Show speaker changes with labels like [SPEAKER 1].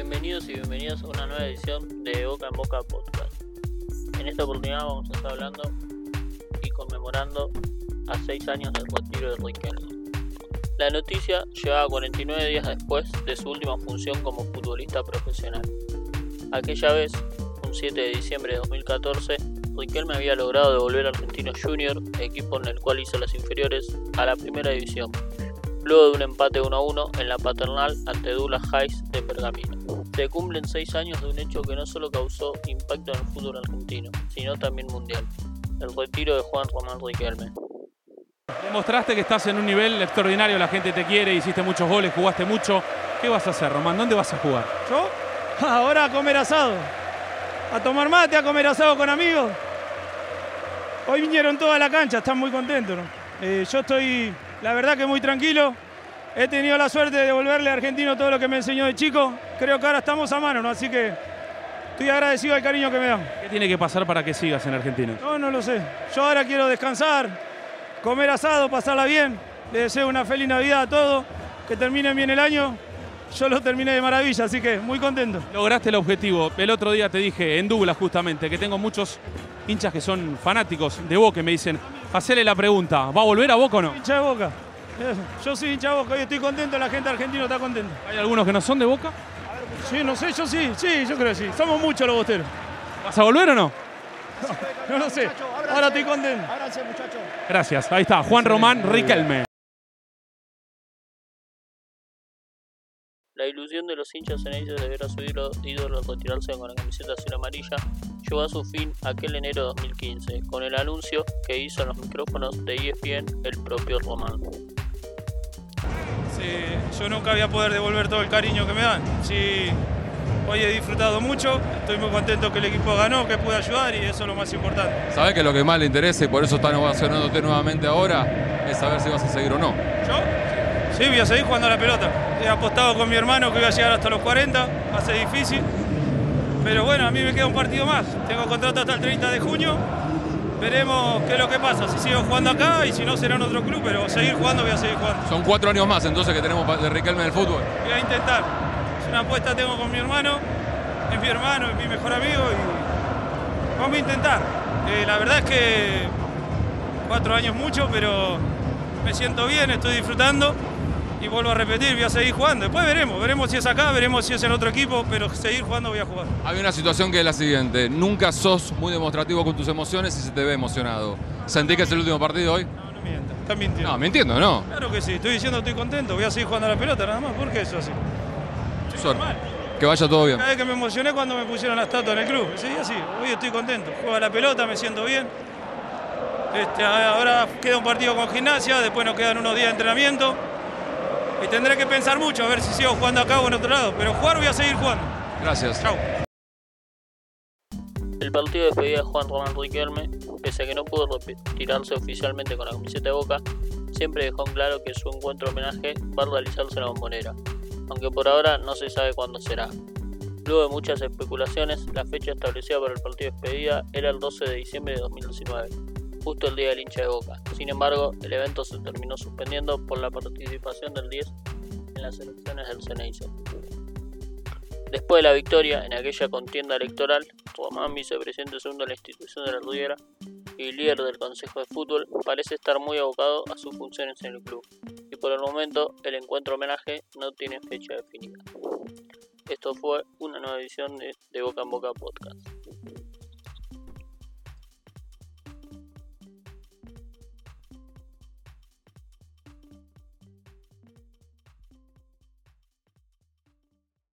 [SPEAKER 1] y bienvenidos a una nueva edición de Boca en Boca Podcast. En esta oportunidad vamos a estar hablando y conmemorando a seis años del retiro de Riquelme. La noticia llegaba 49 días después de su última función como futbolista profesional. Aquella vez, un 7 de diciembre de 2014, Riquelme había logrado devolver a Argentino Junior, equipo en el cual hizo las inferiores, a la primera división, luego de un empate 1 a 1 en la paternal ante Douglas Hayes de Pergamino. Se cumplen seis años de un hecho que no solo causó impacto en el fútbol argentino, sino también mundial, el retiro de Juan Román Riquelme.
[SPEAKER 2] Demostraste que estás en un nivel extraordinario, la gente te quiere, hiciste muchos goles, jugaste mucho. ¿Qué vas a hacer, Román? ¿Dónde vas a jugar?
[SPEAKER 3] ¿Yo? Ahora a comer asado. A tomar mate, a comer asado con amigos. Hoy vinieron toda la cancha, están muy contentos. ¿no? Eh, yo estoy, la verdad que muy tranquilo. He tenido la suerte de devolverle a Argentino todo lo que me enseñó de chico. Creo que ahora estamos a mano, ¿no? Así que estoy agradecido al cariño que me dan.
[SPEAKER 2] ¿Qué tiene que pasar para que sigas en Argentina?
[SPEAKER 3] No, no lo sé. Yo ahora quiero descansar, comer asado, pasarla bien. Le deseo una feliz Navidad a todos, que terminen bien el año. Yo lo terminé de maravilla, así que muy contento.
[SPEAKER 2] Lograste el objetivo. El otro día te dije, en Douglas justamente, que tengo muchos hinchas que son fanáticos de Boca y me dicen, hacele la pregunta, ¿va a volver a Boca o no?
[SPEAKER 3] Hincha de Boca. Yo soy hincha de Boca y estoy contento, la gente argentina está contenta.
[SPEAKER 2] ¿Hay algunos que no son de Boca?
[SPEAKER 3] Sí, no sé, yo sí, sí, yo creo que sí. Somos muchos los bosteros.
[SPEAKER 2] ¿Vas a volver o no?
[SPEAKER 3] No lo sé. Ahora estoy contento.
[SPEAKER 2] Gracias. Ahí está, Juan Román Riquelme.
[SPEAKER 1] La ilusión de los hinchas ceneices de ver a su ídolo ídolo retirarse con la camiseta azul amarilla llegó a su fin aquel enero de 2015, con el anuncio que hizo en los micrófonos de ESPN el propio Román.
[SPEAKER 3] Sí, yo nunca voy a poder devolver todo el cariño que me dan. Sí, hoy he disfrutado mucho, estoy muy contento que el equipo ganó, que pude ayudar y eso es lo más importante.
[SPEAKER 4] Sabes que lo que más le interesa y por eso están ovacionándote nuevamente ahora es saber si vas a seguir o no.
[SPEAKER 3] ¿Yo? Sí, voy a seguir jugando a la pelota. He apostado con mi hermano que voy a llegar hasta los 40, va a ser difícil. Pero bueno, a mí me queda un partido más. Tengo contrato hasta el 30 de junio. Veremos qué es lo que pasa, si sigo jugando acá y si no será en otro club, pero seguir jugando voy a seguir jugando.
[SPEAKER 4] Son cuatro años más entonces que tenemos de Riquelme en el fútbol.
[SPEAKER 3] Voy a intentar. Es una apuesta que tengo con mi hermano, es mi hermano, es mi mejor amigo y vamos a intentar. Eh, la verdad es que cuatro años mucho, pero me siento bien, estoy disfrutando y vuelvo a repetir, voy a seguir jugando. Después veremos, veremos si es acá, veremos si es en otro equipo, pero seguir jugando voy a jugar.
[SPEAKER 4] Hay una situación que es la siguiente. Nunca sos muy demostrativo con tus emociones y se te ve emocionado. ¿Sentís que es el último partido hoy?
[SPEAKER 3] No, no mientas, estás mintiendo.
[SPEAKER 4] No, me entiendo, ¿no?
[SPEAKER 3] Claro que sí, estoy diciendo estoy contento, voy a seguir jugando a la pelota nada más, ¿por qué eso así?
[SPEAKER 4] Suerte. Que vaya todo bien.
[SPEAKER 3] Cada vez que me emocioné cuando me pusieron la estatua en el club. Sí, así. Hoy estoy contento. Juego a la pelota, me siento bien. Este, ahora queda un partido con gimnasia, después nos quedan unos días de entrenamiento. Y tendré que pensar mucho a ver si sigo jugando acá o en otro lado. Pero jugar voy a seguir jugando.
[SPEAKER 4] Gracias.
[SPEAKER 3] Chau.
[SPEAKER 1] El partido de despedida de Juan Román Riquelme, pese a que no pudo retirarse oficialmente con la camiseta de Boca, siempre dejó en claro que su encuentro homenaje va a realizarse en la bombonera, aunque por ahora no se sabe cuándo será. Luego de muchas especulaciones, la fecha establecida para el partido de despedida era el 12 de diciembre de 2019, justo el día del hincha de Boca. Sin embargo, el evento se terminó suspendiendo por la participación del 10 en las elecciones del Ceneice. Después de la victoria en aquella contienda electoral, Román, vicepresidente segundo de la institución de la Riviera y líder del Consejo de Fútbol, parece estar muy abocado a sus funciones en el club, y por el momento el encuentro homenaje no tiene fecha definida. Esto fue una nueva edición de Boca en Boca Podcast.